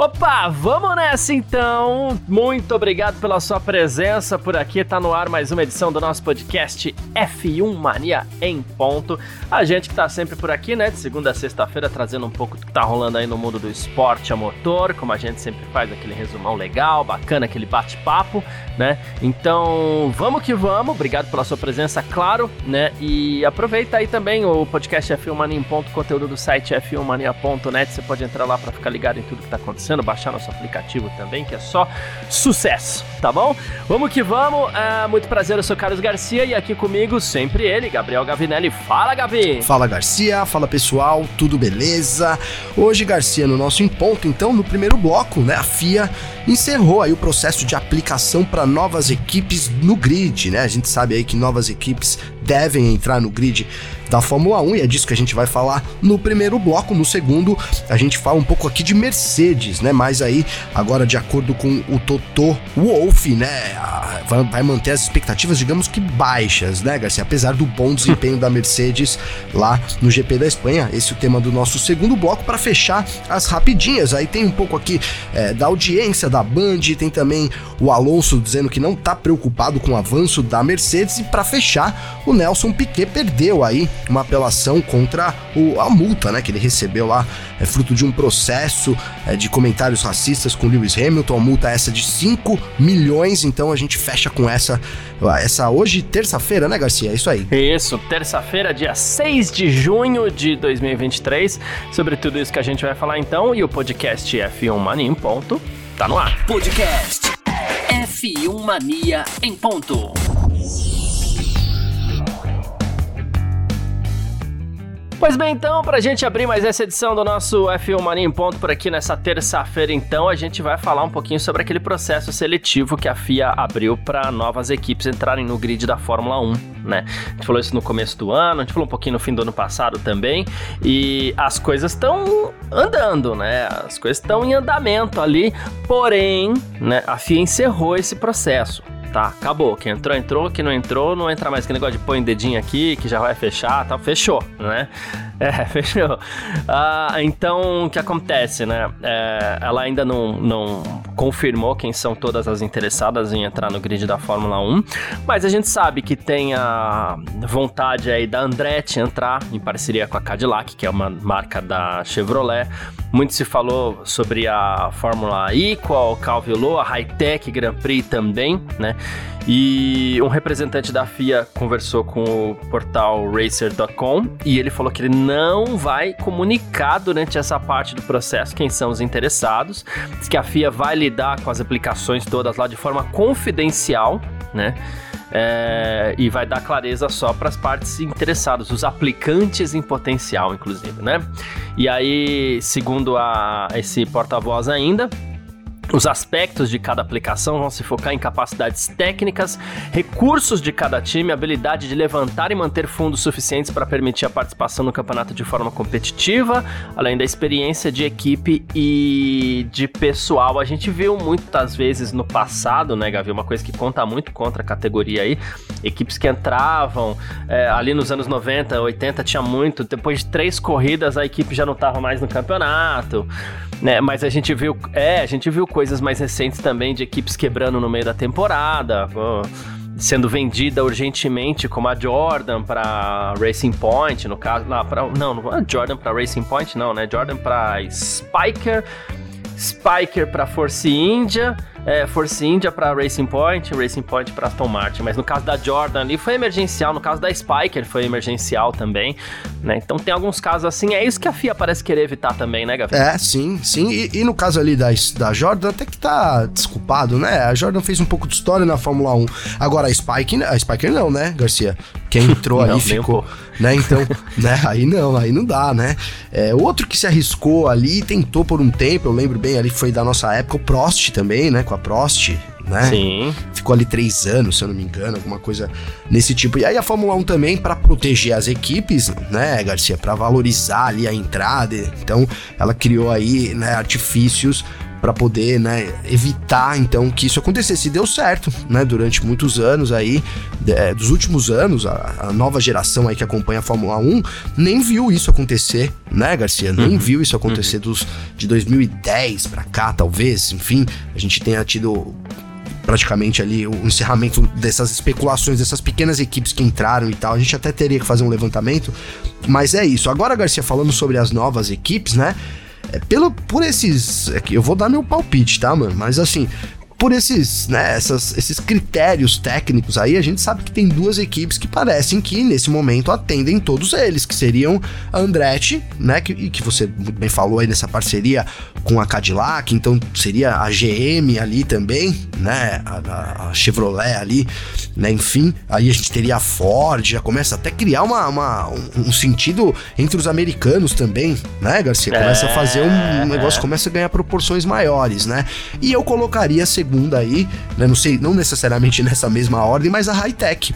Opa, vamos nessa então. Muito obrigado pela sua presença por aqui. Tá no ar mais uma edição do nosso podcast F1 Mania em ponto. A gente que tá sempre por aqui, né, de segunda a sexta-feira trazendo um pouco do que tá rolando aí no mundo do esporte a motor, como a gente sempre faz aquele resumão legal, bacana, aquele bate-papo, né? Então, vamos que vamos. Obrigado pela sua presença, claro, né? E aproveita aí também o podcast F1 Mania em ponto, conteúdo do site f1mania.net. Você pode entrar lá para ficar ligado em tudo que tá acontecendo acontecendo, baixar nosso aplicativo também, que é só sucesso, tá bom? Vamos que vamos, é, muito prazer, eu sou Carlos Garcia e aqui comigo sempre ele, Gabriel Gavinelli. Fala, Gavi! Fala, Garcia, fala pessoal, tudo beleza? Hoje, Garcia, no nosso Em Ponto, então, no primeiro bloco, né, a FIA encerrou aí o processo de aplicação para novas equipes no grid, né? A gente sabe aí que novas equipes devem entrar no grid da Fórmula 1 e é disso que a gente vai falar no primeiro bloco. No segundo, a gente fala um pouco aqui de Mercedes, né? Mas aí, agora de acordo com o Toto Wolff, né? Vai manter as expectativas, digamos que baixas, né, Garcia? Apesar do bom desempenho da Mercedes lá no GP da Espanha. Esse é o tema do nosso segundo bloco para fechar as rapidinhas. Aí tem um pouco aqui é, da audiência da Band, tem também o Alonso dizendo que não tá preocupado com o avanço da Mercedes. E para fechar, o Nelson Piquet perdeu aí uma apelação contra o, a multa né, que ele recebeu lá, é fruto de um processo é, de comentários racistas com Lewis Hamilton. A multa é essa de 5 milhões, então a gente fecha com essa, essa hoje, terça-feira, né, Garcia? É isso aí. Isso, terça-feira, dia 6 de junho de 2023. Sobre tudo isso que a gente vai falar então, e o podcast F1 Mania em ponto tá no ar. Podcast F1 Mania em ponto. Pois bem, então, pra gente abrir mais essa edição do nosso F1 Mania em Ponto por aqui nessa terça-feira, então, a gente vai falar um pouquinho sobre aquele processo seletivo que a FIA abriu para novas equipes entrarem no grid da Fórmula 1, né? A gente falou isso no começo do ano, a gente falou um pouquinho no fim do ano passado também, e as coisas estão andando, né? As coisas estão em andamento ali, porém, né, a FIA encerrou esse processo tá, acabou. Quem entrou, entrou. Quem não entrou, não entra mais. Que negócio de põe dedinho aqui, que já vai fechar, tal. Fechou, né? É, fechou. Ah, então, o que acontece, né? É, ela ainda não, não confirmou quem são todas as interessadas em entrar no grid da Fórmula 1, mas a gente sabe que tem a vontade aí da Andretti entrar em parceria com a Cadillac, que é uma marca da Chevrolet. Muito se falou sobre a Fórmula Equal, Calvillo, a Hightech Grand Prix também, né? E um representante da FIA conversou com o portal racer.com e ele falou que ele não vai comunicar durante essa parte do processo quem são os interessados. Que a FIA vai lidar com as aplicações todas lá de forma confidencial, né? É, e vai dar clareza só para as partes interessadas, os aplicantes em potencial, inclusive, né? E aí, segundo a, esse porta-voz ainda, os aspectos de cada aplicação vão se focar em capacidades técnicas, recursos de cada time, habilidade de levantar e manter fundos suficientes para permitir a participação no campeonato de forma competitiva, além da experiência de equipe e de pessoal. A gente viu muitas vezes no passado, né, Gavi, uma coisa que conta muito contra a categoria aí, equipes que entravam é, ali nos anos 90, 80, tinha muito, depois de três corridas a equipe já não estava mais no campeonato, né, mas a gente viu, é, a gente viu coisas mais recentes também de equipes quebrando no meio da temporada, sendo vendida urgentemente, como a Jordan para Racing Point, no caso, não, não, não é Jordan para Racing Point, não, né? Jordan para Spiker, Spiker para Force India é, Force India para Racing Point, Racing Point para Aston Martin. Mas no caso da Jordan ali foi emergencial, no caso da Spiker foi emergencial também, né? Então tem alguns casos assim, é isso que a FIA parece querer evitar também, né, Gabriel? É, sim, sim. E, e, no caso ali da, da Jordan, até que tá desculpado, né? A Jordan fez um pouco de história na Fórmula 1. Agora a Spike, a Spiker não, né, Garcia? Quem entrou não, aí ficou, né? Então, né? Aí não, aí não dá, né? É, outro que se arriscou ali, tentou por um tempo, eu lembro bem ali foi da nossa época, o Prost também, né? Com a Prost, né? Sim. Ficou ali três anos, se eu não me engano, alguma coisa nesse tipo. E aí a Fórmula 1 também, para proteger as equipes, né, Garcia, para valorizar ali a entrada. Então, ela criou aí né, artifícios para poder, né, evitar então que isso acontecesse. E deu certo, né, durante muitos anos aí, é, dos últimos anos, a, a, nova geração aí que acompanha a Fórmula 1 nem viu isso acontecer, né, Garcia? Nem uhum. viu isso acontecer uhum. dos, de 2010 para cá, talvez, enfim, a gente tenha tido praticamente ali o encerramento dessas especulações, dessas pequenas equipes que entraram e tal. A gente até teria que fazer um levantamento, mas é isso. Agora, Garcia, falando sobre as novas equipes, né? É, pelo, por esses. É eu vou dar meu palpite, tá, mano? Mas assim, por esses, né, essas, esses critérios técnicos aí, a gente sabe que tem duas equipes que parecem que nesse momento atendem todos eles, que seriam a Andretti, né, que, que você muito bem falou aí nessa parceria com a Cadillac, então seria a GM ali também, né, a, a Chevrolet ali, né, enfim, aí a gente teria a Ford, já começa até a criar uma, uma um, um, sentido entre os americanos também, né, Garcia? Começa é, a fazer um, um negócio, começa a ganhar proporções maiores, né? E eu colocaria, segunda aí, né, não sei, não necessariamente nessa mesma ordem, mas a Hightech.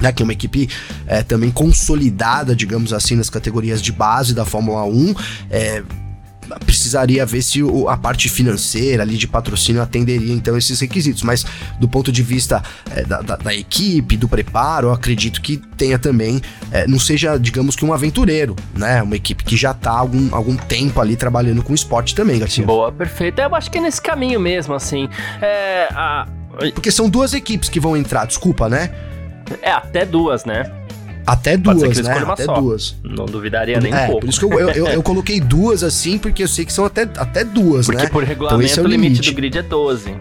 Né, que é uma equipe é, também consolidada, digamos assim, nas categorias de base da Fórmula 1. É, precisaria ver se o, a parte financeira ali de patrocínio atenderia então esses requisitos. Mas do ponto de vista é, da, da, da, equipe, do preparo, eu acredito que tenha também, é, não seja, digamos que um aventureiro, né? Uma equipe que já está algum, algum tempo ali trabalhando com esporte também, Garcia. Boa, perfeito. Eu acho que é nesse caminho mesmo, assim. É, a... Porque são duas equipes que vão entrar, desculpa, né? É, até duas, né? Até duas, né? Até só. duas. Não duvidaria nem é, um pouco. Por isso que eu, eu, eu, eu, coloquei duas assim, porque eu sei que são até, até duas, porque né? Porque por regulamento então, é o limite. limite do grid é 12.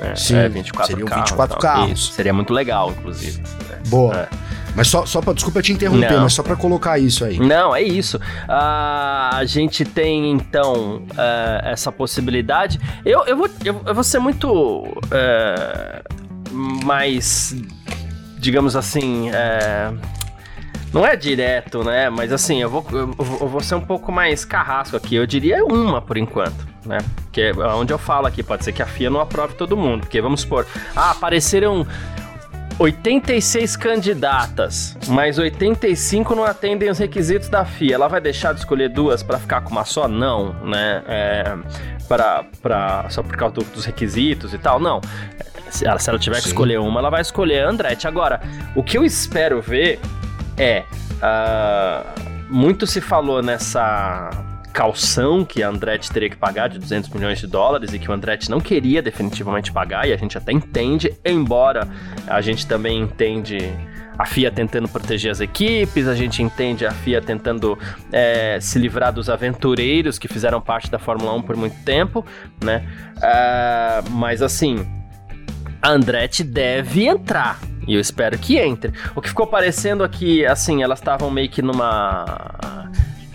É, Sim, é 24 seriam carros, 24 então, carros. Seria muito legal, inclusive. Boa. É. Mas só, só pra, desculpa te interromper, Não. mas só para colocar isso aí. Não, é isso. Uh, a gente tem, então, uh, essa possibilidade. Eu, eu, vou, eu, eu vou ser muito uh, mais digamos assim, é, não é direto, né? Mas assim, eu vou, eu, vou ser um pouco mais carrasco aqui. Eu diria uma por enquanto, né? Porque é onde eu falo aqui, pode ser que a FIA não aprove todo mundo. Porque vamos supor, ah, apareceram 86 candidatas, mas 85 não atendem os requisitos da FIA. Ela vai deixar de escolher duas para ficar com uma só? Não, né? É, pra, pra, só por causa dos requisitos e tal? Não. Se ela, se ela tiver Sim. que escolher uma, ela vai escolher a Andretti. Agora, o que eu espero ver é. Uh, muito se falou nessa calção que a Andretti teria que pagar de 200 milhões de dólares e que o Andretti não queria definitivamente pagar, e a gente até entende, embora a gente também entende a FIA tentando proteger as equipes, a gente entende a FIA tentando é, se livrar dos aventureiros que fizeram parte da Fórmula 1 por muito tempo, né? Uh, mas assim, a Andretti deve entrar. E eu espero que entre. O que ficou parecendo aqui, assim, elas estavam meio que numa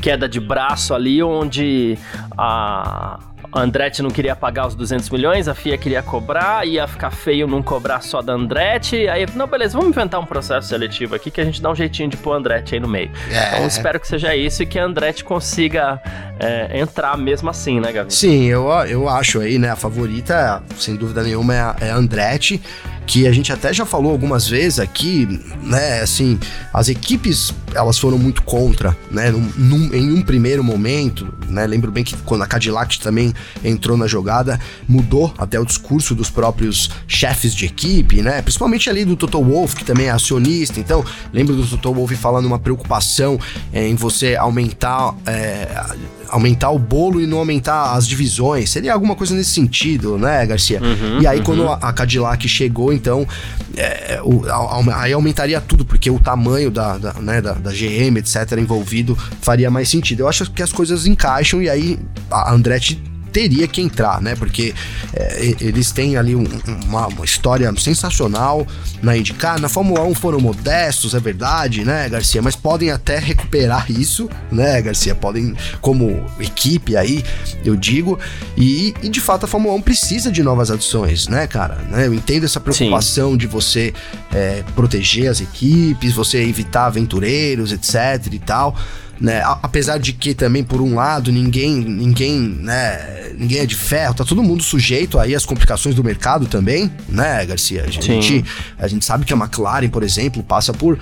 queda de braço ali, onde a, Andretti não queria pagar os 200 milhões, a FIA queria cobrar, ia ficar feio não cobrar só da Andretti. Aí, não, beleza, vamos inventar um processo seletivo aqui que a gente dá um jeitinho de pôr a Andretti aí no meio. É. Então espero que seja isso e que a Andretti consiga é, entrar mesmo assim, né, Gavi? Sim, eu, eu acho aí, né, a favorita, sem dúvida nenhuma, é a, é a Andretti que a gente até já falou algumas vezes aqui, né? Assim, as equipes elas foram muito contra, né? Num, num, em um primeiro momento, né? Lembro bem que quando a Cadillac também entrou na jogada, mudou até o discurso dos próprios chefes de equipe, né? Principalmente ali do Toto Wolff, que também é acionista. Então, lembro do Toto Wolff falando uma preocupação é, em você aumentar. É, aumentar o bolo e não aumentar as divisões. Seria alguma coisa nesse sentido, né, Garcia? Uhum, e aí, uhum. quando a Cadillac chegou, então, é, o, a, aí aumentaria tudo, porque o tamanho da, da, né, da, da, GM, etc., envolvido, faria mais sentido. Eu acho que as coisas encaixam e aí a Andretti teria que entrar, né? Porque é, eles têm ali um, uma, uma, história sensacional na IndyCar. Na Fórmula 1 foram modestos, é verdade, né, Garcia? Mas podem até recuperar isso, né, Garcia? Podem, como equipe aí, eu digo. E, e de fato a Fórmula 1 precisa de novas adições, né, cara? Né? Eu entendo essa preocupação Sim. de você é, proteger as equipes, você evitar aventureiros, etc e tal. Né? Apesar de que também, por um lado, ninguém, ninguém, né? Ninguém é de ferro, tá todo mundo sujeito aí às complicações do mercado também, né, Garcia? A gente, a gente sabe que a McLaren, por exemplo, passa por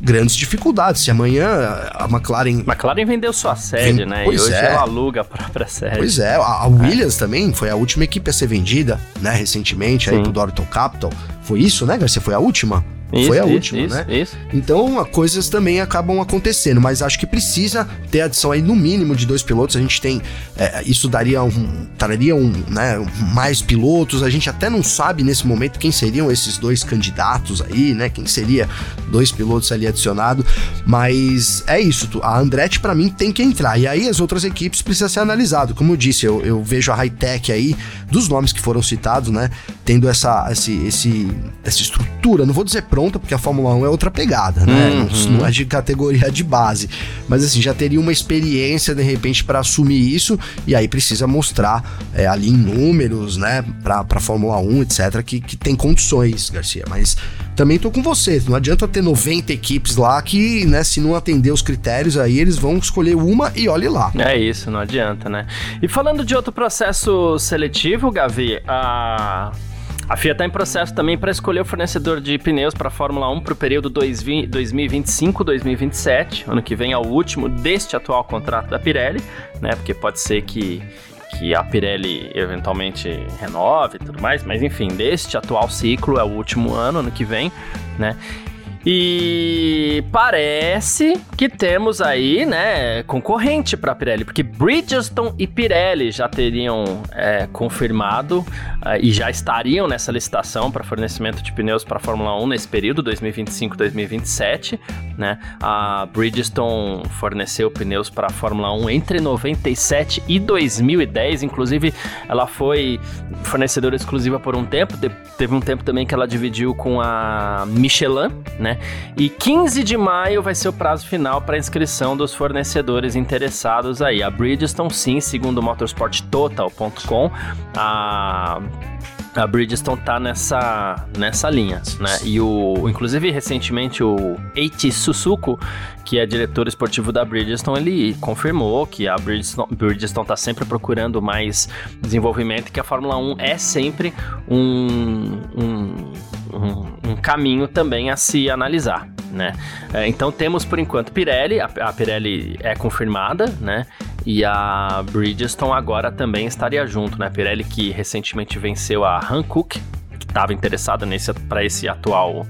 grandes dificuldades. Se amanhã a McLaren. McLaren vendeu sua sede, Vem... né? Pois e hoje é. ela aluga a própria sede. Pois é, a, a Williams é. também foi a última equipe a ser vendida, né, recentemente, Sim. aí pro Dorton Capital. Foi isso, né, Garcia? Foi a última? Isso, Foi a isso, última, isso, né? Isso. Então, coisas também acabam acontecendo, mas acho que precisa ter adição aí no mínimo de dois pilotos. A gente tem, é, isso daria um, traria um, né, mais pilotos. A gente até não sabe nesse momento quem seriam esses dois candidatos aí, né? Quem seria dois pilotos ali adicionado, mas é isso. A Andretti para mim tem que entrar e aí as outras equipes precisam ser analisado. Como eu disse, eu, eu vejo a Hightech aí dos nomes que foram citados, né? Tendo essa, esse, esse, essa estrutura. Não vou dizer pronto pronta, porque a Fórmula 1 é outra pegada, né? Uhum. Não, é de categoria de base. Mas assim, já teria uma experiência, de repente, para assumir isso, e aí precisa mostrar é, ali em números, né, pra, pra Fórmula 1, etc., que, que tem condições, Garcia. Mas também tô com você. Não adianta ter 90 equipes lá que, né, se não atender os critérios, aí eles vão escolher uma e olhe lá. É isso, não adianta, né? E falando de outro processo seletivo, Gavi, a. A FIA está em processo também para escolher o fornecedor de pneus para a Fórmula 1 para o período 2025-2027. Ano que vem é o último deste atual contrato da Pirelli, né? Porque pode ser que que a Pirelli eventualmente renove e tudo mais, mas enfim, deste atual ciclo é o último ano, ano que vem, né? E parece que temos aí, né, concorrente para Pirelli, porque Bridgestone e Pirelli já teriam é, confirmado uh, e já estariam nessa licitação para fornecimento de pneus para Fórmula 1 nesse período 2025-2027, né? A Bridgestone forneceu pneus para a Fórmula 1 entre 97 e 2010, inclusive ela foi fornecedora exclusiva por um tempo, teve um tempo também que ela dividiu com a Michelin, né? Né? E 15 de maio vai ser o prazo final para inscrição dos fornecedores interessados aí. A Bridgestone, sim, segundo motorsporttotal.com, a a Bridgestone tá nessa, nessa linha, né? E o, inclusive recentemente o Eiichi Susuko, que é diretor esportivo da Bridgestone, ele confirmou que a Bridgestone, Bridgestone tá sempre procurando mais desenvolvimento que a Fórmula 1 é sempre um, um caminho também a se analisar, né? É, então temos por enquanto Pirelli, a, a Pirelli é confirmada, né? E a Bridgestone agora também estaria junto, né? Pirelli que recentemente venceu a Hankook, que estava interessada nesse para esse atual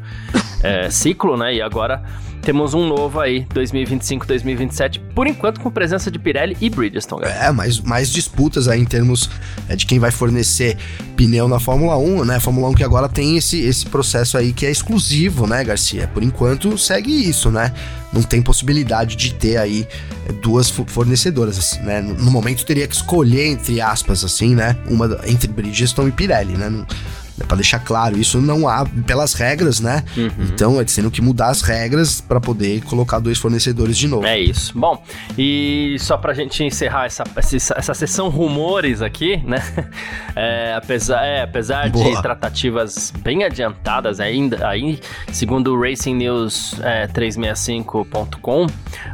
é, ciclo, né? E agora temos um novo aí, 2025, 2027, por enquanto com presença de Pirelli e Bridgestone. É, mais, mais disputas aí em termos é, de quem vai fornecer pneu na Fórmula 1, né? Fórmula 1 que agora tem esse, esse processo aí que é exclusivo, né, Garcia? Por enquanto segue isso, né? Não tem possibilidade de ter aí é, duas fornecedoras, né? No momento teria que escolher entre aspas assim, né? Uma entre Bridgestone e Pirelli, né? Não, é para deixar claro, isso não há pelas regras, né? Uhum. Então é tendo que mudar as regras para poder colocar dois fornecedores de novo. É isso. Bom, e só pra gente encerrar essa, essa, essa sessão rumores aqui, né? É, apesar é, apesar de tratativas bem adiantadas ainda, aí, segundo o Racing News é, 365.com,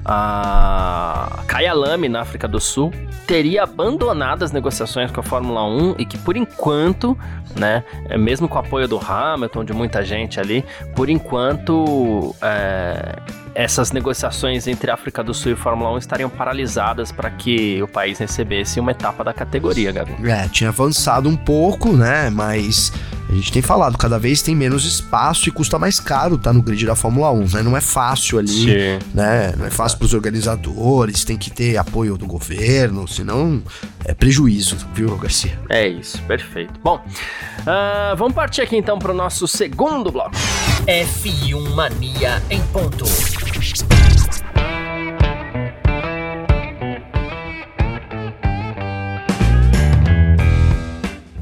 a Kyalami na África do Sul teria abandonado as negociações com a Fórmula 1 e que por enquanto, né, é, mesmo com o apoio do Hamilton, de muita gente ali, por enquanto é, essas negociações entre África do Sul e Fórmula 1 estariam paralisadas para que o país recebesse uma etapa da categoria, Gabi. É, tinha avançado um pouco, né? Mas a gente tem falado, cada vez tem menos espaço e custa mais caro estar tá no grid da Fórmula 1, né? Não é fácil ali, Sim. né? Não é fácil para os organizadores, tem que ter apoio do governo, senão é prejuízo, viu, Garcia? É isso, perfeito. Bom, uh, vamos partir aqui então para o nosso segundo bloco. F1 Mania em ponto.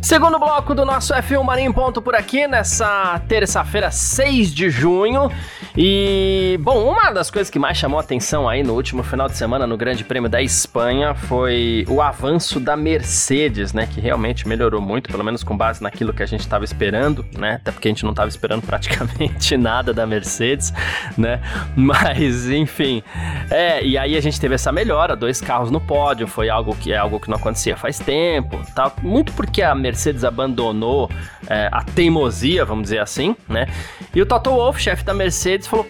Segundo bloco do nosso F1 Marinho Ponto por aqui, nessa terça-feira, 6 de junho. E, bom, uma das coisas que mais chamou atenção aí no último final de semana no Grande Prêmio da Espanha foi o avanço da Mercedes, né? Que realmente melhorou muito, pelo menos com base naquilo que a gente estava esperando, né? Até porque a gente não estava esperando praticamente nada da Mercedes, né? Mas, enfim. É, e aí a gente teve essa melhora, dois carros no pódio, foi algo que é algo que não acontecia faz tempo, tá? Muito porque a Mercedes abandonou é, a teimosia, vamos dizer assim, né? E o Toto Wolff, chefe da Mercedes, falou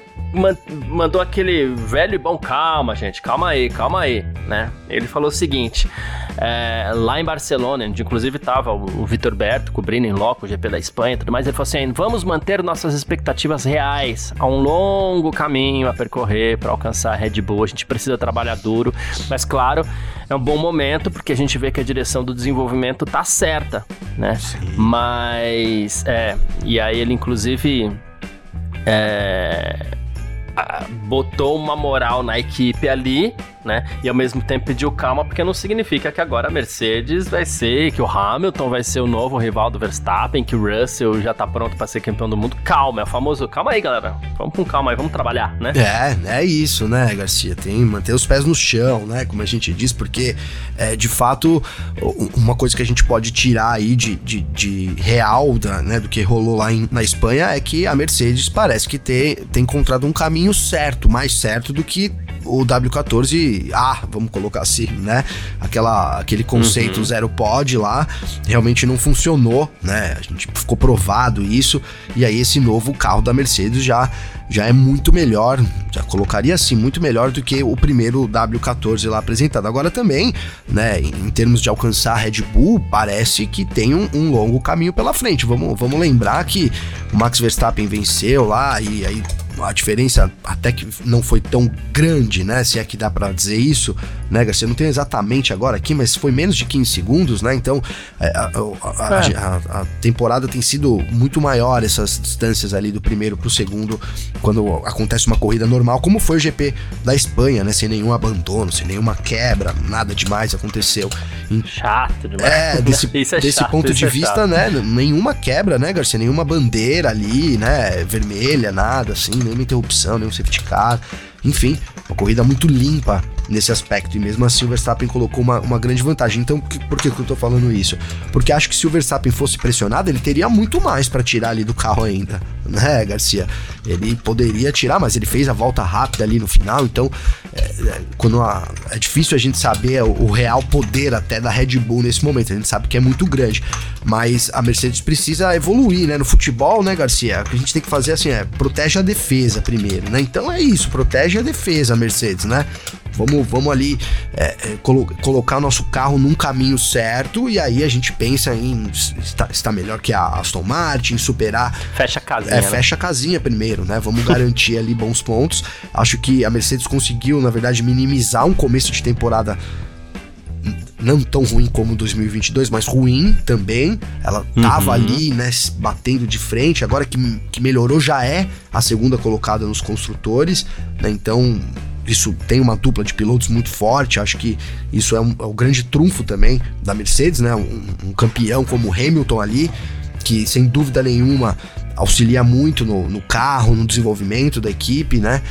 mandou aquele velho e bom calma, gente, calma aí, calma aí, né? Ele falou o seguinte: é, lá em Barcelona, onde inclusive estava o, o Vitor Berto cobrindo em loco o GP da Espanha e tudo mais, ele falou assim: vamos manter nossas expectativas reais. Há um longo caminho a percorrer para alcançar a Red Bull. A gente precisa trabalhar duro, mas claro, é um bom momento porque a gente vê que a direção do desenvolvimento tá certa, né? Sim. Mas, é, e aí ele inclusive. É, botou uma moral na equipe ali, né? E ao mesmo tempo pediu calma, porque não significa que agora a Mercedes vai ser, que o Hamilton vai ser o novo rival do Verstappen, que o Russell já tá pronto para ser campeão do mundo. Calma, é o famoso, calma aí, galera. Vamos com calma aí, vamos trabalhar, né? É, é isso, né, Garcia? Tem manter os pés no chão, né? Como a gente diz, porque é, de fato, uma coisa que a gente pode tirar aí de, de, de real da, né, do que rolou lá em, na Espanha é que a Mercedes parece que ter, tem encontrado um caminho certo, mais certo do que o W14A, vamos colocar assim, né? Aquela, aquele conceito uhum. zero pod lá realmente não funcionou, né? A gente ficou provado isso, e aí esse novo carro da Mercedes já, já é muito melhor, já colocaria assim, muito melhor do que o primeiro W14 lá apresentado. Agora também, né, em termos de alcançar a Red Bull, parece que tem um, um longo caminho pela frente. Vamos, vamos lembrar que o Max Verstappen venceu lá e aí a diferença até que não foi tão grande, né? Se é que dá para dizer isso, né, Garcia? Não tem exatamente agora aqui, mas foi menos de 15 segundos, né? Então é, a, a, é. a, a temporada tem sido muito maior, essas distâncias ali do primeiro pro segundo, quando acontece uma corrida normal, como foi o GP da Espanha, né? Sem nenhum abandono, sem nenhuma quebra, nada demais aconteceu. Chato demais. É, desse, é desse chato, ponto de é vista, chato. né? Nenhuma quebra, né, Garcia? Nenhuma bandeira ali, né? Vermelha, nada assim nenhuma interrupção, nenhum safety car. Enfim, uma corrida muito limpa nesse aspecto. E mesmo assim o Verstappen colocou uma, uma grande vantagem. Então, que, por que eu tô falando isso? Porque acho que se o Verstappen fosse pressionado, ele teria muito mais para tirar ali do carro ainda, né, Garcia? Ele poderia tirar, mas ele fez a volta rápida ali no final. Então, é, é, quando a, é difícil a gente saber o, o, real poder até da Red Bull nesse momento. A gente sabe que é muito grande, mas a Mercedes precisa evoluir, né? No futebol, né, Garcia? O que a gente tem que fazer assim é protege a defesa primeiro, né? Então é isso, protege a defesa, Mercedes, né? Vamos, vamos ali é, é, colo colocar o nosso carro num caminho certo e aí a gente pensa em estar, estar melhor que a Aston Martin, superar. Fecha a casinha. É, né? fecha a casinha primeiro, né? Vamos garantir ali bons pontos. Acho que a Mercedes conseguiu, na verdade, minimizar um começo de temporada não tão ruim como 2022, mas ruim também. Ela tava uhum. ali, né, batendo de frente. Agora que, que melhorou, já é a segunda colocada nos construtores, né? Então, isso tem uma dupla de pilotos muito forte. Acho que isso é, um, é o grande trunfo também da Mercedes, né? Um, um, campeão como Hamilton ali, que sem dúvida nenhuma auxilia muito no, no, carro, no desenvolvimento da equipe, né?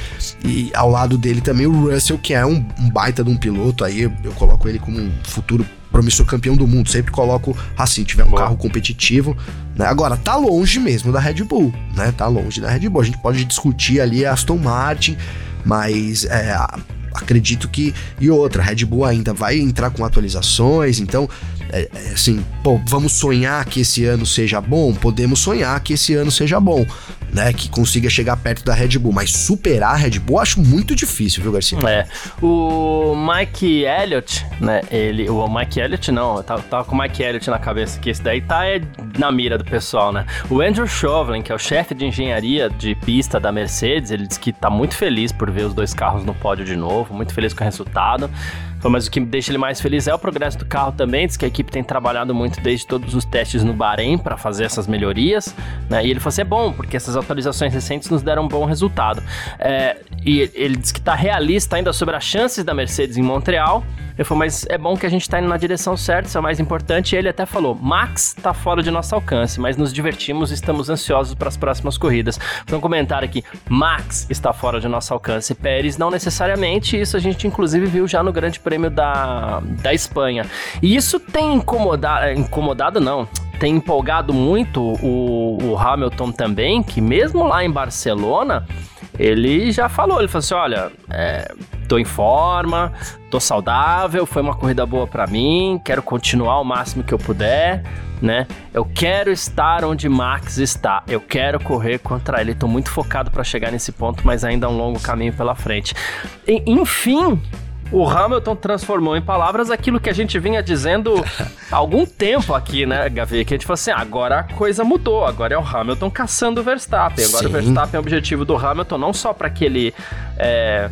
E ao lado dele também o Russell, que é um, um baita de um piloto aí. Eu, eu coloco ele como um futuro promissor campeão do mundo. Sempre coloco assim, tiver um Boa. carro competitivo. Né? Agora, tá longe mesmo da Red Bull, né? Tá longe da Red Bull. A gente pode discutir ali a Aston Martin, mas é, acredito que. E outra, Red Bull ainda vai entrar com atualizações, então, é, é, assim, pô, vamos sonhar que esse ano seja bom? Podemos sonhar que esse ano seja bom né, que consiga chegar perto da Red Bull, mas superar a Red Bull acho muito difícil, viu, Garcia? É. O Mike Elliott, né, ele, o Mike Elliott não, eu tava, tava com o Mike Elliott na cabeça, que esse daí tá é, na mira do pessoal, né? O Andrew Chauvelin, que é o chefe de engenharia de pista da Mercedes, ele disse que tá muito feliz por ver os dois carros no pódio de novo, muito feliz com o resultado. Mas o que deixa ele mais feliz é o progresso do carro também. Diz que a equipe tem trabalhado muito desde todos os testes no Bahrein para fazer essas melhorias. Né? E ele falou assim: é bom, porque essas atualizações recentes nos deram um bom resultado. É, e ele diz que está realista ainda sobre as chances da Mercedes em Montreal. Eu falei, mas é bom que a gente está indo na direção certa, isso é o mais importante. E ele até falou: Max está fora de nosso alcance, mas nos divertimos e estamos ansiosos para as próximas corridas. Foi um comentário aqui: Max está fora de nosso alcance, Pérez não necessariamente. Isso a gente inclusive viu já no Grande Prêmio da, da Espanha. E isso tem incomodado, incomodado não, tem empolgado muito o, o Hamilton também, que mesmo lá em Barcelona ele já falou, ele falou assim, olha, é, tô em forma, tô saudável, foi uma corrida boa para mim, quero continuar o máximo que eu puder, né? Eu quero estar onde Max está, eu quero correr contra ele, tô muito focado para chegar nesse ponto, mas ainda há um longo caminho pela frente. E, enfim, o Hamilton transformou em palavras aquilo que a gente vinha dizendo há algum tempo aqui, né, Gavi? Que a gente falou assim: agora a coisa mudou, agora é o Hamilton caçando o Verstappen. Agora Sim. o Verstappen é o objetivo do Hamilton, não só para que ele. É,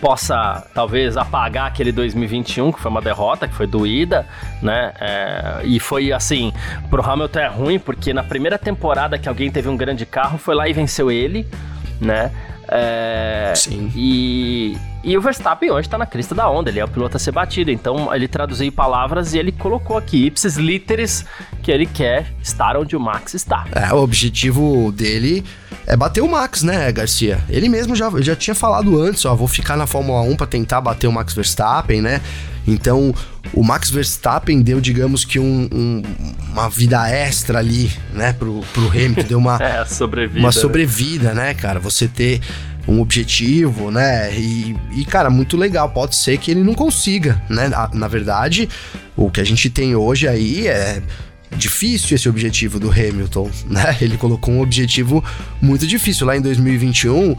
possa talvez apagar aquele 2021 que foi uma derrota, que foi doída, né? É, e foi assim, pro Hamilton é ruim porque na primeira temporada que alguém teve um grande carro foi lá e venceu ele, né? É, Sim. E, e o Verstappen hoje está na crista da onda, ele é o piloto a ser batido. Então ele traduziu em palavras e ele colocou aqui, ipsis literis, que ele quer estar onde o Max está. É, o objetivo dele é bater o Max, né, Garcia? Ele mesmo já, já tinha falado antes, ó, vou ficar na Fórmula 1 para tentar bater o Max Verstappen, né? Então, o Max Verstappen deu, digamos que um, um, uma vida extra ali, né, pro, pro Hamilton, deu uma, é, sobrevida, uma né? sobrevida, né? né, cara? Você ter um objetivo, né? E, e, cara, muito legal. Pode ser que ele não consiga, né? Na, na verdade, o que a gente tem hoje aí é difícil esse objetivo do Hamilton, né? Ele colocou um objetivo muito difícil lá em 2021.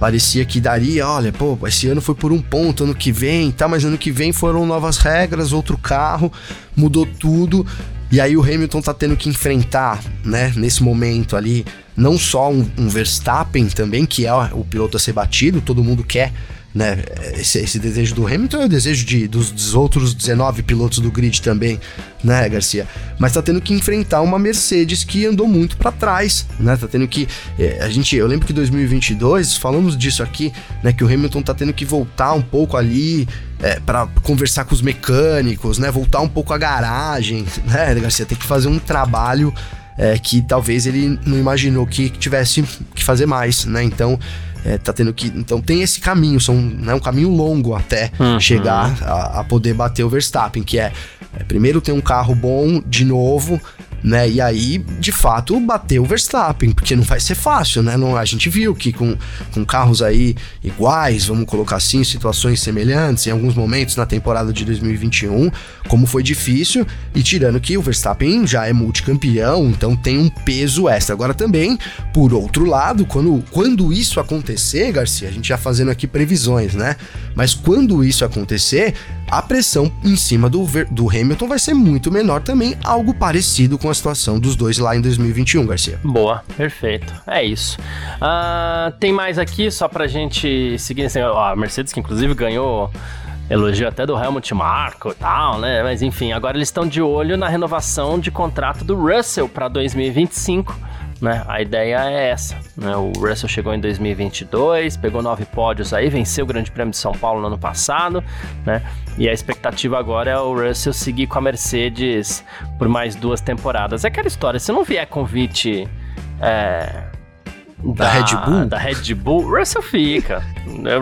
Parecia que daria, olha, pô, esse ano foi por um ponto, ano que vem, tá, mas ano que vem foram novas regras, outro carro, mudou tudo. E aí o Hamilton tá tendo que enfrentar, né, nesse momento ali, não só um, um Verstappen também, que é o piloto a ser batido, todo mundo quer né? Esse, esse, desejo do Hamilton é o desejo de, dos, dos, outros 19 pilotos do grid também, né, Garcia? Mas tá tendo que enfrentar uma Mercedes que andou muito para trás, né? Tá tendo que. É, a gente, eu lembro que 2022, falamos disso aqui, né? Que o Hamilton tá tendo que voltar um pouco ali. É, para conversar com os mecânicos, né? Voltar um pouco à garagem, né, Garcia? Tem que fazer um trabalho é, que talvez ele não imaginou que tivesse que fazer mais, né? Então é, tá tendo que. Então tem esse caminho, são né, um caminho longo até uhum. chegar a, a, poder bater o Verstappen, que é, é primeiro ter um carro bom de novo, né? E aí, de fato, bateu o Verstappen, porque não vai ser fácil, né? Não, a gente viu que com, com carros aí iguais, vamos colocar assim, situações semelhantes, em alguns momentos na temporada de 2021, como foi difícil, e tirando que o Verstappen já é multicampeão, então tem um peso extra. Agora também, por outro lado, quando, quando isso acontecer, Garcia, a gente já fazendo aqui previsões, né? Mas quando isso acontecer, a pressão em cima do, do Hamilton vai ser muito menor também, algo parecido com a situação dos dois lá em 2021, Garcia. Boa, perfeito. É isso. Uh, tem mais aqui, só pra gente seguir. Assim, a Mercedes, que inclusive ganhou elogio até do Helmut Marko e tal, né? Mas enfim, agora eles estão de olho na renovação de contrato do Russell para 2025 né? A ideia é essa. Né? O Russell chegou em 2022, pegou nove pódios aí, venceu o Grande Prêmio de São Paulo no ano passado, né? E a expectativa agora é o Russell seguir com a Mercedes por mais duas temporadas. É aquela história, se não vier convite é, da, da, Red Bull? Da Red Bull, Russell fica.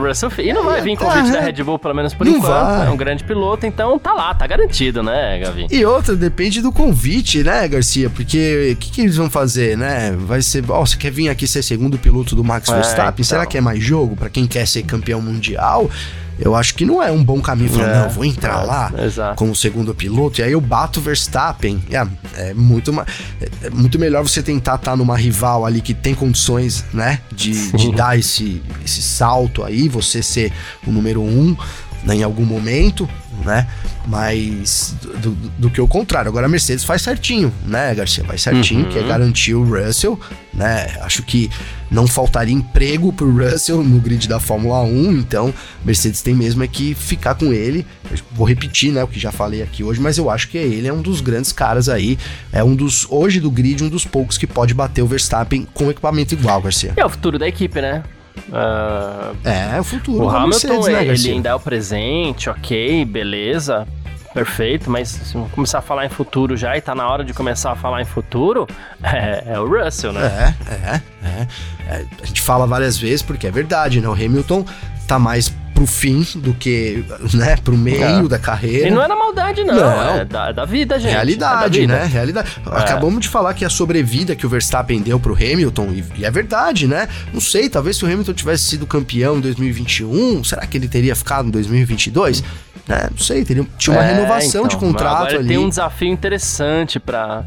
Russell fica. E não vai vir convite da Red Bull, pelo menos por não enquanto. Vai. É um grande piloto, então tá lá, tá garantido, né, Gavi? E outra, depende do convite, né, Garcia? Porque o que, que, eles vão fazer, né? Vai ser. Ó, oh, você quer vir aqui ser segundo piloto do Max é, Verstappen? Então. Será que é mais jogo para quem quer ser campeão mundial? Eu acho que não é um bom caminho falar, é, não, vou entrar é, lá exato. como segundo piloto, e aí eu bato o Verstappen. É, é muito, é, é muito melhor você tentar estar tá numa rival ali que tem condições, né, de, de dar esse, esse salto aí, você ser o número um, né, em algum momento, né? Mas do, do, do, que o contrário. Agora a Mercedes faz certinho, né, Garcia? Faz certinho, uhum. que é garantir o Russell, né? Acho que não faltaria emprego pro Russell no grid da Fórmula 1, então Mercedes tem mesmo é que ficar com ele. Eu vou repetir, né, o que já falei aqui hoje, mas eu acho que ele é um dos grandes caras aí, é um dos hoje do grid um dos poucos que pode bater o Verstappen com equipamento igual, Garcia. É o futuro da equipe, né? Uh, é, o futuro. O Hamilton, né, ele ainda é o presente, ok, beleza, perfeito, mas se começar a falar em futuro já e tá na hora de começar a falar em futuro, é, é o Russell, né? É, é, é, é. A gente fala várias vezes porque é verdade, né? O Hamilton tá mais pro fim do que, né, pro meio é. da carreira. E não é na maldade, não. não. É, da, é da vida, gente. Realidade, é né? Realidade. É. Acabamos de falar que a sobrevida que o Verstappen deu pro Hamilton, e, e, é verdade, né? Não sei, talvez se o Hamilton tivesse sido campeão em 2021, será que ele teria ficado em 2022? Né? Não sei, teria, tinha uma é, renovação então, de contrato ali. Tem um desafio interessante para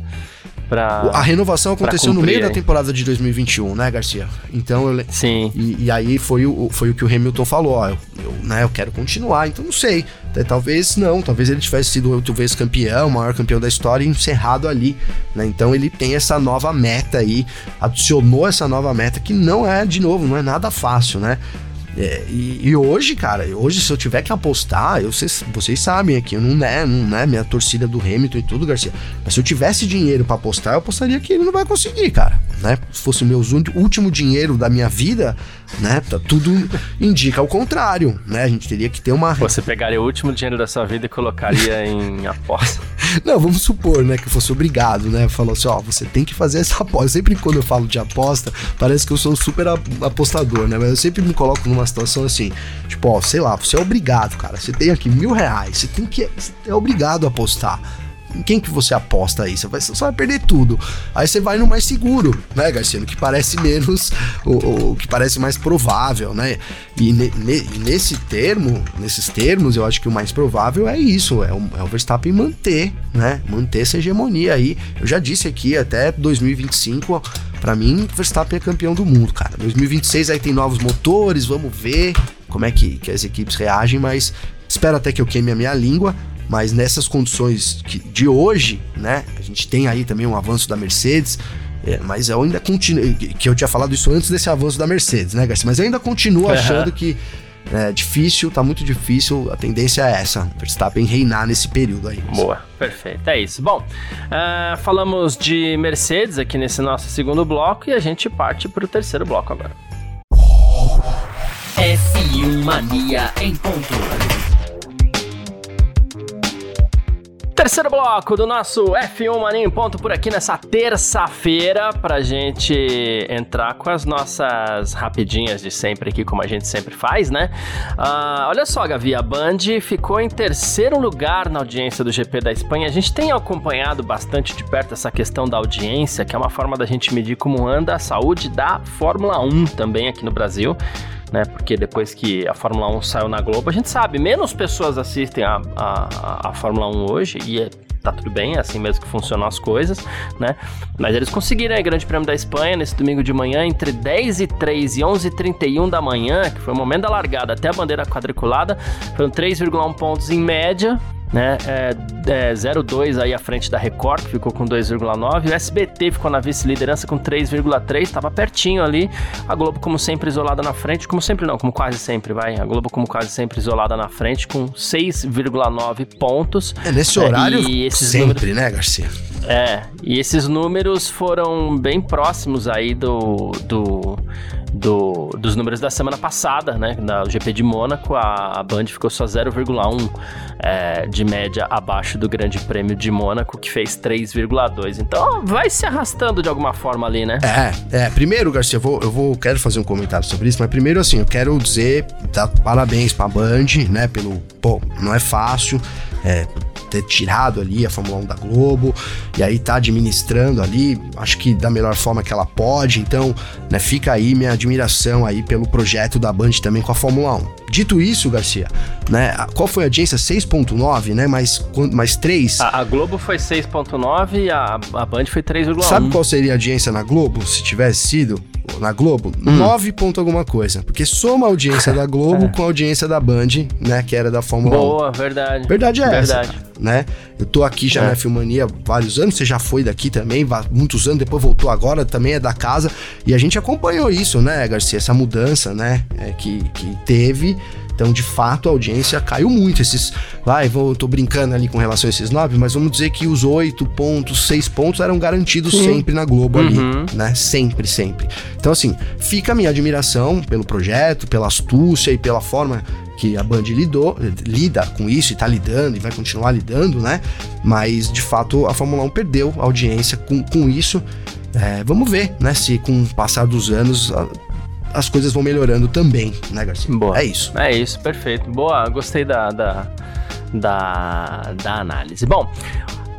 Pra, a renovação aconteceu no meio da temporada de 2021, né, Garcia? Então eu Sim. E, e, aí foi o, foi o que o Hamilton falou, ó, eu, eu, né, eu quero continuar, então não sei. Talvez não, talvez ele tivesse sido talvez campeão, maior campeão da história e encerrado ali, né? Então ele tem essa nova meta aí, adicionou essa nova meta que não é, de novo, não é nada fácil, né? É, e, e, hoje, cara, hoje se eu tiver que apostar, eu, vocês, vocês sabem aqui, eu não é, não é minha torcida do Hamilton e tudo, Garcia. Mas se eu tivesse dinheiro para apostar, eu apostaria que ele não vai conseguir, cara. Né? Se fosse o meu último dinheiro da minha vida, né? Tá, tudo indica o contrário, né? A gente teria que ter uma. Você pegaria o último dinheiro da sua vida e colocaria em aposta. Não, vamos supor, né, que eu fosse obrigado, né? Falou assim, ó, você tem que fazer essa aposta. Sempre quando eu falo de aposta, parece que eu sou super apostador, né? Mas eu sempre me coloco numa situação assim, tipo, ó, sei lá, você é obrigado, cara. Você tem aqui mil reais, você tem que. Você é obrigado a apostar quem que você aposta aí? Você vai, você vai perder tudo. Aí você vai no mais seguro, né, Garcia? Que parece menos, o, o que parece mais provável, né? E ne, ne, nesse termo, nesses termos, eu acho que o mais provável é isso, é o, é o Verstappen manter, né? Manter essa hegemonia aí. Eu já disse aqui, até 2025, para mim, Verstappen é campeão do mundo, cara. 2026 aí tem novos motores, vamos ver como é que, que as equipes reagem, mas espero até que eu queime a minha língua. Mas nessas condições que, de hoje, né? A gente tem aí também um avanço da Mercedes. É, mas eu ainda continuo. Que eu tinha falado isso antes desse avanço da Mercedes, né, Garcia? Mas eu ainda continuo uhum. achando que é difícil, tá muito difícil. A tendência é essa: Verstappen reinar nesse período aí. Boa, perfeito. É isso. Bom, uh, falamos de Mercedes aqui nesse nosso segundo bloco e a gente parte para o terceiro bloco agora. F1 Mania em ponto. Terceiro bloco do nosso F1 Maninho em ponto por aqui nessa terça-feira pra gente entrar com as nossas rapidinhas de sempre aqui, como a gente sempre faz, né? Uh, olha só, Gavi, a Band ficou em terceiro lugar na audiência do GP da Espanha. A gente tem acompanhado bastante de perto essa questão da audiência, que é uma forma da gente medir como anda a saúde da Fórmula 1 também aqui no Brasil né? Porque depois que a Fórmula 1 saiu na Globo, a gente sabe, menos pessoas assistem a, a, a Fórmula 1 hoje e é tá tudo bem, é assim mesmo que funcionam as coisas, né? Mas eles conseguiram o Grande Prêmio da Espanha nesse domingo de manhã, entre 10 e 3 e 11 e 31 da manhã, que foi o momento da largada até a bandeira quadriculada, foram 3,1 pontos em média, né? É, é 0,2 aí à frente da Record, ficou com 2,9. O SBT ficou na vice-liderança com 3,3, estava pertinho ali. A Globo, como sempre, isolada na frente, como sempre não, como quase sempre, vai. A Globo, como quase sempre, isolada na frente, com 6,9 pontos. É nesse horário é, sempre, números... né, Garcia? É, e esses números foram bem próximos aí do, do do, dos números da semana passada, né? Na GP de Mônaco, a, a Band ficou só 0,1 é, de média abaixo do Grande Prêmio de Mônaco, que fez 3,2. Então vai se arrastando de alguma forma ali, né? É, é. Primeiro, Garcia, eu vou, eu vou quero fazer um comentário sobre isso, mas primeiro, assim, eu quero dizer, dar parabéns pra Band, né? Pelo. Pô, não é fácil. É, ter tirado ali a Fórmula 1 da Globo e aí tá administrando ali, acho que da melhor forma que ela pode. Então, né, fica aí minha admiração aí pelo projeto da Band também com a Fórmula 1. Dito isso, Garcia, né? Qual foi a audiência? 6.9, né? Mais, mais 3. A, a Globo foi 6.9 e a, a Band foi 3,1. Sabe qual seria a audiência na Globo, se tivesse sido? Na Globo? Hum. 9 ponto alguma coisa. Porque soma a audiência da Globo é. com a audiência da Band, né? Que era da Fórmula Boa, 1. verdade. Verdade é verdade. essa, né? Eu tô aqui já é. na Filmania há vários anos, você já foi daqui também, muitos anos, depois voltou agora, também é da casa. E a gente acompanhou isso, né, Garcia? Essa mudança, né? É, que, que teve então, de fato, a audiência caiu muito. Esses, vai, vou, tô brincando ali com relação a esses nove, mas vamos dizer que os oito pontos, seis pontos eram garantidos Sim. sempre na Globo uhum. ali, né? Sempre, sempre. Então, assim, fica a minha admiração pelo projeto, pela astúcia e pela forma que a Band lidou, lida com isso e tá lidando e vai continuar lidando, né? Mas, de fato, a Fórmula 1 perdeu a audiência com, com isso. É, vamos ver, né? Se com o passar dos anos as coisas vão melhorando também, né, Garcia? Boa. É isso. É isso, perfeito. Boa, gostei da, da, da, da análise. Bom,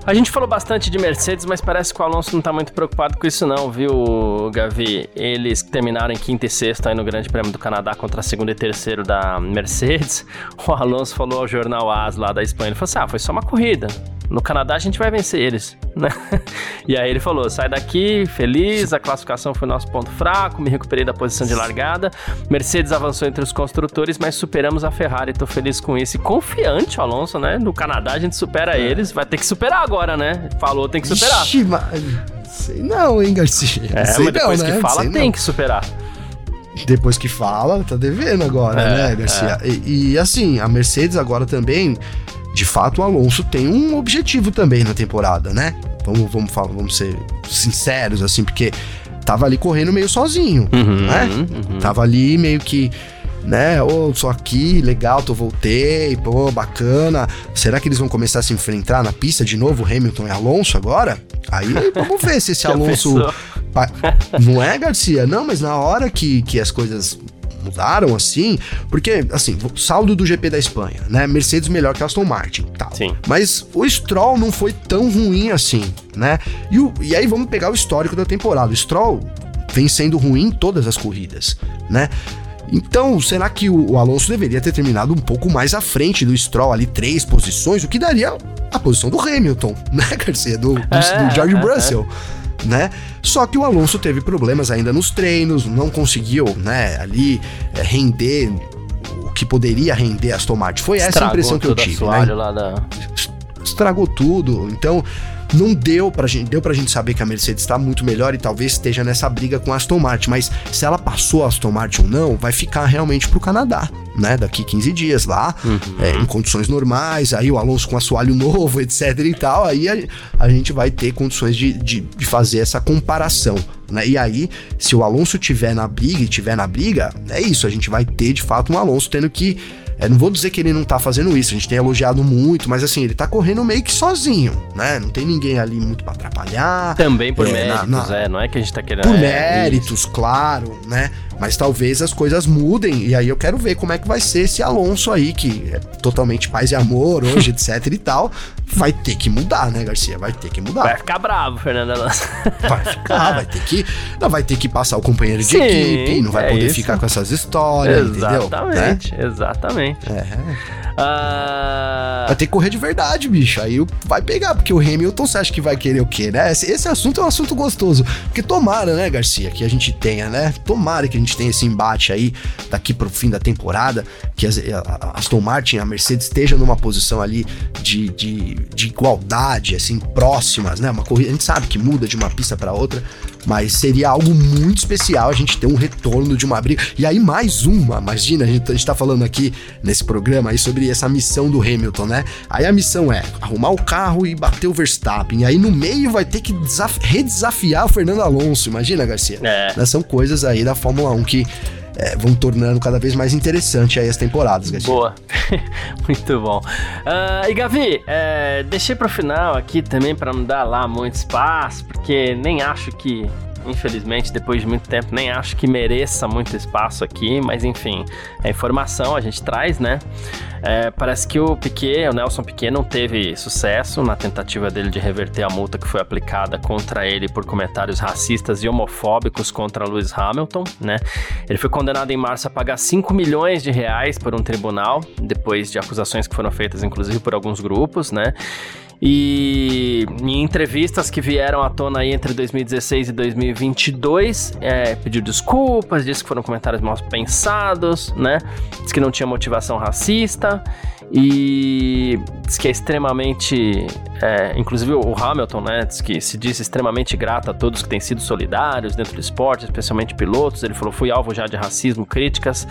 a gente falou bastante de Mercedes, mas parece que o Alonso não tá muito preocupado com isso não, viu, Gavi? Eles terminaram em quinto e sexto aí no Grande Prêmio do Canadá contra a segunda e terceiro da Mercedes. O Alonso falou ao jornal AS lá da Espanha, ele falou assim, ah, foi só uma corrida, no Canadá a gente vai vencer eles, né? E aí ele falou: sai daqui, feliz, a classificação foi nosso ponto fraco, me recuperei da posição de largada. Mercedes avançou entre os construtores, mas superamos a Ferrari, tô feliz com isso. E confiante, o Alonso, né? No Canadá a gente supera é. eles, vai ter que superar agora, né? Falou, tem que superar. Ixi. Sei não, hein, Garcia? É, sei mas depois não, que né? fala, sei tem não. que superar. Depois que fala, tá devendo agora, é, né, Garcia? É. E, e assim, a Mercedes agora também de fato o Alonso tem um objetivo também na temporada, né? Vamos, vamos, falar, vamos ser sinceros, assim, porque tava ali correndo meio sozinho, uhum, né? Uhum. Tava ali meio que né? Ô, oh, só aqui, legal, tô voltei, pô, bacana. Será que eles vão começar a se enfrentar na pista de novo, Hamilton e Alonso agora? Aí vamos ver se esse Alonso. Não é, Garcia? Não, mas na hora que, que as coisas mudaram assim, porque, assim, saldo do GP da Espanha, né? Mercedes melhor que Aston Martin, tá. Sim. Mas o Stroll não foi tão ruim assim, né? E, o, e aí vamos pegar o histórico da temporada. O Stroll vem sendo ruim em todas as corridas, né? Então, será que o, o, Alonso deveria ter terminado um pouco mais à frente do Stroll ali, três posições, o que daria a posição do Hamilton, né, Garcia? Do, do, é, do George é, Russell. É né? Só que o Alonso teve problemas ainda nos treinos, não conseguiu, né, ali é, render o que poderia render Aston Martin. Foi essa a impressão que eu tive, né? Da... Estragou tudo. Então, não deu pra gente, deu pra gente saber que a Mercedes está muito melhor e talvez esteja nessa briga com a Aston Martin, mas se ela passou a Aston Martin ou não, vai ficar realmente pro Canadá, né? Daqui 15 dias lá, uhum. é, em condições normais, aí o Alonso com assoalho novo, etc e tal, aí a, a gente vai ter condições de, de, de fazer essa comparação. Né? E aí, se o Alonso tiver na briga e tiver na briga, é isso, a gente vai ter de fato um Alonso tendo que é, não vou dizer que ele não tá fazendo isso, a gente tem elogiado muito, mas assim, ele tá correndo meio que sozinho, né? Não tem ninguém ali muito para atrapalhar. Também por é, méritos, na, na, é, não é que a gente tá querendo. Por é, méritos, isso. claro, né? Mas talvez as coisas mudem, e aí eu quero ver como é que vai ser esse Alonso aí, que é totalmente paz e amor hoje, etc e tal. Vai ter que mudar, né, Garcia? Vai ter que mudar. Vai ficar bravo, Fernando Alonso. Vai ficar, vai ter que. Não, vai ter que passar o companheiro de Sim, equipe, não vai é poder isso. ficar com essas histórias, exatamente, entendeu? Exatamente, exatamente. É. Uh... Vai ter que correr de verdade, bicho. Aí vai pegar, porque o Hamilton você acha que vai querer o quê, né? Esse, esse assunto é um assunto gostoso. Porque tomara, né, Garcia, que a gente tenha, né? Tomara que a gente tenha esse embate aí daqui pro fim da temporada, que as, a Aston Martin a Mercedes estejam numa posição ali de, de, de igualdade, assim, próximas, né? Uma corrida, a gente sabe que muda de uma pista para outra, mas seria algo muito especial a gente ter um retorno de uma briga. E aí, mais uma, imagina, a gente, a gente tá falando aqui nesse programa aí sobre essa missão do Hamilton, né? Aí a missão é arrumar o carro e bater o Verstappen. E aí no meio vai ter que redesafiar o Fernando Alonso. Imagina, Garcia? É. Né? São coisas aí da Fórmula 1 que é, vão tornando cada vez mais interessante aí as temporadas, Garcia. Boa, muito bom. Uh, e Gavi, é, deixei pro final aqui também para não dar lá muito espaço, porque nem acho que infelizmente, depois de muito tempo, nem acho que mereça muito espaço aqui, mas enfim, é informação, a gente traz, né? É, parece que o Piquet, o Nelson Piquet, não teve sucesso na tentativa dele de reverter a multa que foi aplicada contra ele por comentários racistas e homofóbicos contra Lewis Hamilton, né? Ele foi condenado em março a pagar 5 milhões de reais por um tribunal, depois de acusações que foram feitas, inclusive, por alguns grupos, né? E em entrevistas que vieram à tona aí entre 2016 e 2022, é, pediu desculpas, disse que foram comentários mal pensados, né? Disse que não tinha motivação racista e diz que é extremamente, é, inclusive o Hamilton, né, diz que se diz extremamente grato a todos que têm sido solidários dentro do esporte, especialmente pilotos. Ele falou: fui alvo já de racismo, críticas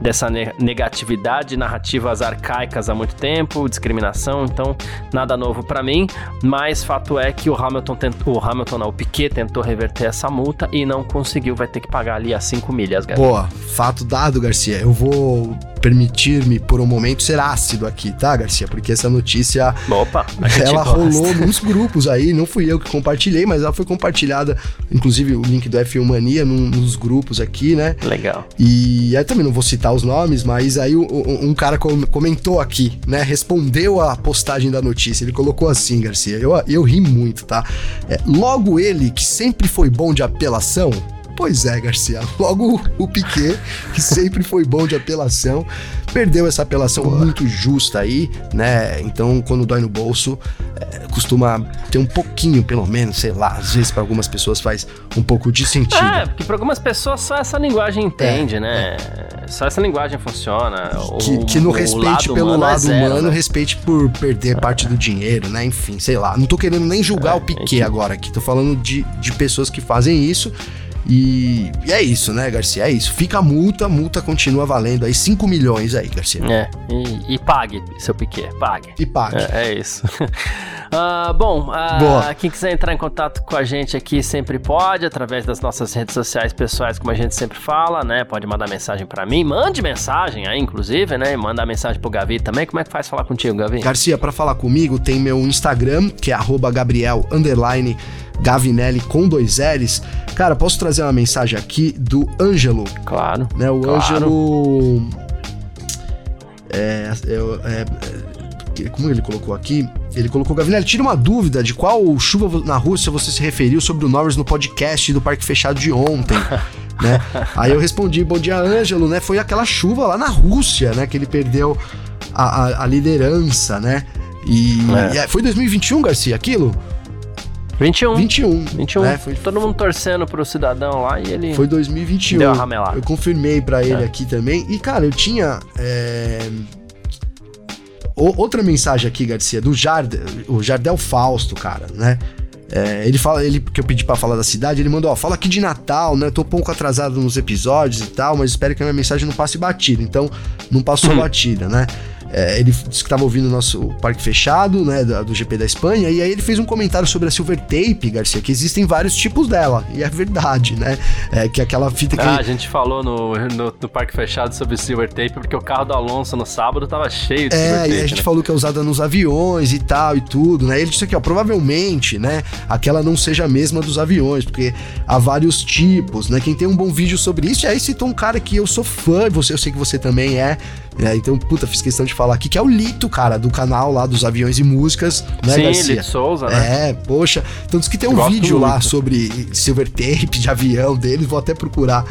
dessa negatividade, narrativas arcaicas há muito tempo, discriminação, então nada novo para mim, mas fato é que o Hamilton tentou, o Hamilton não, o Piquet tentou reverter essa multa e não conseguiu, vai ter que pagar ali as 5 milhas, Garcia. Boa, fato dado, Garcia. Eu vou permitir-me por um momento ser ácido aqui, tá, Garcia? Porque essa notícia Opa, ela rolou nos grupos aí, não fui eu que compartilhei, mas ela foi compartilhada, inclusive o link do F1 Mania num, nos grupos aqui, né? Legal. E aí também não vou citar os nomes, mas aí um, um cara comentou aqui, né? Respondeu a postagem da notícia. Ele colocou assim, Garcia. Eu, eu ri muito, tá? É, logo ele, que sempre foi bom de apelação, Pois é, Garcia. Logo o Piquet, que sempre foi bom de apelação, perdeu essa apelação muito justa aí, né? Então, quando dói no bolso, é, costuma ter um pouquinho, pelo menos, sei lá, às vezes para algumas pessoas faz um pouco de sentido. É, porque para algumas pessoas só essa linguagem entende, é, né? É. Só essa linguagem funciona. Que, o, que no respeite pelo humano é lado zero, humano, né? respeite por perder parte do dinheiro, né? Enfim, sei lá. Não tô querendo nem julgar o Piquet agora aqui, tô falando de, de pessoas que fazem isso e, e, é isso, né, Garcia? É isso. Fica a multa, multa continua valendo aí 5 milhões aí, Garcia. É, e, e pague, seu Piquet, pague. E pague. É, é isso. uh, bom, uh, quem quiser entrar em contato com a gente aqui sempre pode, através das nossas redes sociais pessoais, como a gente sempre fala, né? Pode mandar mensagem para mim, mande mensagem aí, inclusive, né? Manda mensagem pro Gavi também. Como é que faz falar contigo, Gavi? Garcia, para falar comigo, tem meu Instagram, que é Gabriel Gavinelli com dois L's. Cara, posso trazer uma mensagem aqui do Ângelo? Claro. Né, o claro. Ângelo. É, é, é, como ele colocou aqui? Ele colocou, Gavinelli, tira uma dúvida de qual chuva na Rússia você se referiu sobre o Norris no podcast do Parque Fechado de ontem. né? Aí eu respondi, bom dia, Ângelo, né? Foi aquela chuva lá na Rússia, né? Que ele perdeu a, a, a liderança, né? E, é. e é, foi 2021, Garcia, aquilo? 21. 21. 21. Né? Foi, Todo mundo torcendo pro cidadão lá e ele. Foi 2021. Deu a ramelada. Eu confirmei para ele é. aqui também. E, cara, eu tinha. É... outra mensagem aqui, Garcia, do Jardel, o Jardel Fausto, cara, né? É, ele fala, ele que eu pedi para falar da cidade, ele mandou, ó, fala aqui de Natal, né? Tô um pouco atrasado nos episódios e tal, mas espero que a minha mensagem não passe batida. Então, não passou hum. batida, né? É, ele disse que estava ouvindo o nosso parque fechado, né, do, do, GP da Espanha, e aí ele fez um comentário sobre a Silver Tape, Garcia, que existem vários tipos dela, e é verdade, né? É, que é aquela fita que. Ah, a gente falou no, no, no, parque fechado sobre Silver Tape, porque o carro do Alonso no sábado tava cheio de é, Silver Tape. É, e a gente né? falou que é usada nos aviões e tal e tudo, né? Ele disse aqui, ó, provavelmente, né, aquela não seja a mesma dos aviões, porque há vários tipos, né? Quem tem um bom vídeo sobre isso, e aí citou um cara que eu sou fã, você, eu sei que você também é, né? Então, puta, fiz questão de falar aqui, que é o Lito, cara, do canal lá dos aviões e músicas, né, Sim, Garcia? Lito Souza, né? É, poxa. Então diz que tem um Gosto vídeo lá sobre silver tape de avião dele, vou até procurar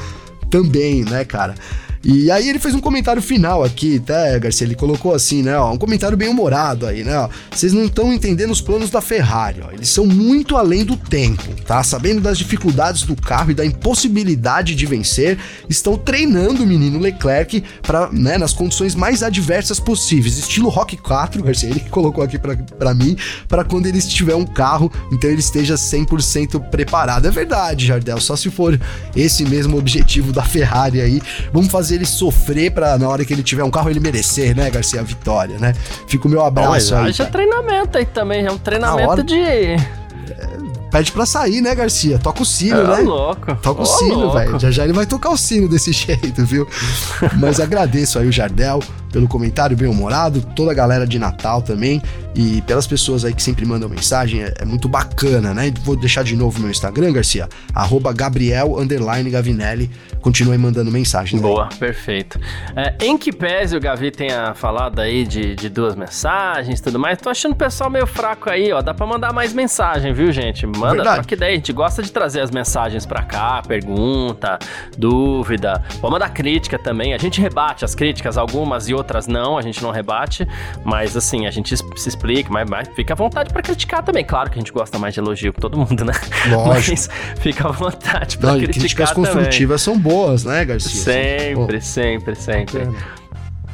também, né, cara? E aí ele fez um comentário final aqui, tá, Garcia? Ele colocou assim, né? Ó, um comentário bem humorado aí, né? Vocês não estão entendendo os planos da Ferrari, ó. Eles são muito além do tempo, tá? Sabendo das dificuldades do carro e da impossibilidade de vencer, estão treinando o menino Leclerc para, né, nas condições mais adversas possíveis, estilo Rock 4, Garcia. Ele colocou aqui para mim, para quando ele tiver um carro, então ele esteja 100% preparado. É verdade, Jardel, só se for esse mesmo objetivo da Ferrari aí. Vamos fazer ele sofrer pra na hora que ele tiver um carro ele merecer, né, Garcia, a vitória, né? Fica o meu abraço aí. Haja treinamento aí também, é um treinamento hora... de pede pra sair, né, Garcia? Toca o sino, é, né? louco. Toca o sino, velho. Já já ele vai tocar o sino desse jeito, viu? Mas agradeço aí o Jardel, pelo comentário bem humorado, toda a galera de Natal também e pelas pessoas aí que sempre mandam mensagem, é, é muito bacana, né? Vou deixar de novo meu Instagram, Garcia, arroba Gabriel Gavinelli. Continue mandando mensagem. Boa, perfeito. É, em que pese o Gavi tenha falado aí de, de duas mensagens e tudo mais, tô achando o pessoal meio fraco aí, ó. Dá pra mandar mais mensagem, viu, gente? Manda, Verdade. que daí a gente gosta de trazer as mensagens pra cá, pergunta, dúvida. Pode mandar crítica também. A gente rebate as críticas, algumas e outras não, a gente não rebate, mas assim, a gente se explica, mas, mas fica à vontade para criticar também. Claro que a gente gosta mais de elogio que todo mundo, né? Lógico. Mas fica à vontade para criticar. Críticas também. construtivas são boas, né, Garcia? Sempre, sempre, sempre.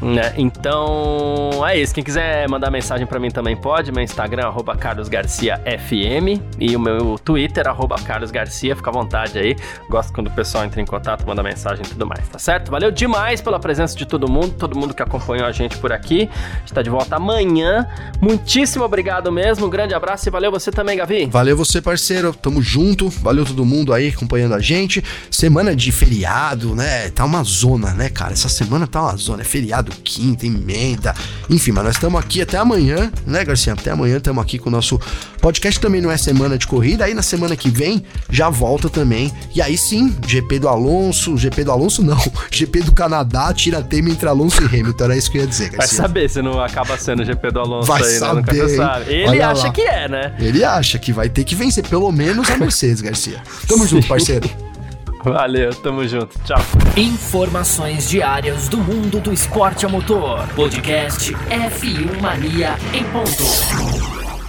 Né? Então é isso. Quem quiser mandar mensagem para mim também pode. Meu Instagram é carlosgarciafm e o meu Twitter é carlosgarcia. Fica à vontade aí. Gosto quando o pessoal entra em contato, manda mensagem e tudo mais, tá certo? Valeu demais pela presença de todo mundo, todo mundo que acompanhou a gente por aqui. A gente tá de volta amanhã. Muitíssimo obrigado mesmo. Um grande abraço e valeu você também, Gavi. Valeu você, parceiro. Tamo junto. Valeu todo mundo aí acompanhando a gente. Semana de feriado, né? Tá uma zona, né, cara? Essa semana tá uma zona. É feriado quinta, emenda. Enfim, mas nós estamos aqui até amanhã, né, Garcia? Até amanhã estamos aqui com o nosso podcast. Também não é semana de corrida. Aí na semana que vem já volta também. E aí sim, GP do Alonso. GP do Alonso não. GP do Canadá, tira tema entre Alonso e Hamilton. Era isso que eu ia dizer, Garcia. Vai saber se não acaba sendo GP do Alonso vai aí, né? saber, né? sabe. Ele Olha acha lá. que é, né? Ele acha que vai ter que vencer pelo menos a Mercedes, Garcia. Tamo junto, parceiro. Valeu, tamo junto. Tchau. Informações diárias do mundo do esporte a motor. Podcast F1 Mania em ponto.